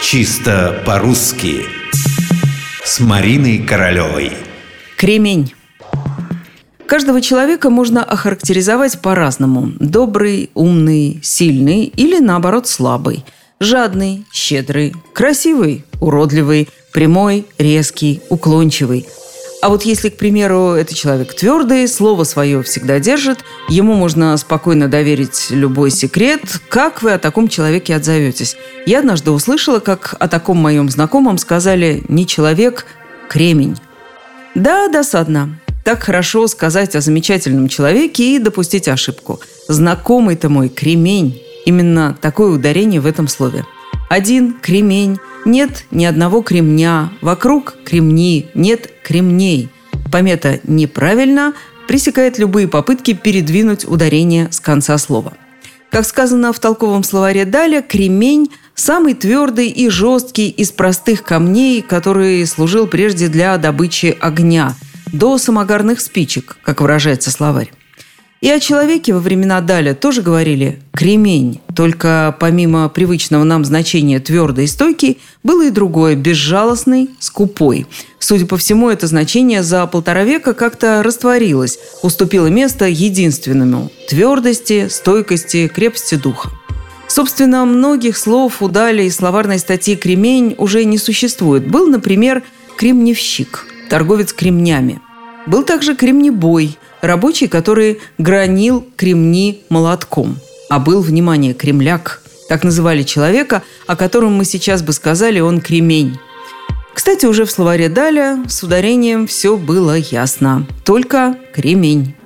Чисто по-русски С Мариной Королевой Кремень Каждого человека можно охарактеризовать по-разному. Добрый, умный, сильный или, наоборот, слабый. Жадный, щедрый, красивый, уродливый, прямой, резкий, уклончивый – а вот если, к примеру, это человек твердый, слово свое всегда держит, ему можно спокойно доверить любой секрет, как вы о таком человеке отзоветесь? Я однажды услышала, как о таком моем знакомом сказали «не человек, кремень». Да, досадно. Так хорошо сказать о замечательном человеке и допустить ошибку. Знакомый-то мой кремень. Именно такое ударение в этом слове. Один кремень, нет ни одного кремня, вокруг кремни, нет кремней. Помета «неправильно» пресекает любые попытки передвинуть ударение с конца слова. Как сказано в толковом словаре Даля, кремень – самый твердый и жесткий из простых камней, который служил прежде для добычи огня, до самогарных спичек, как выражается словарь. И о человеке во времена Даля тоже говорили «кремень», только помимо привычного нам значения «твердый» и «стойкий» было и другое – «безжалостный», «скупой». Судя по всему, это значение за полтора века как-то растворилось, уступило место единственному – твердости, стойкости, крепости духа. Собственно, многих слов у Дали и словарной статьи «кремень» уже не существует. Был, например, кремневщик, торговец кремнями. Был также кремнебой – рабочий, который гранил кремни молотком. А был, внимание, кремляк. Так называли человека, о котором мы сейчас бы сказали, он кремень. Кстати, уже в словаре Даля с ударением все было ясно. Только кремень.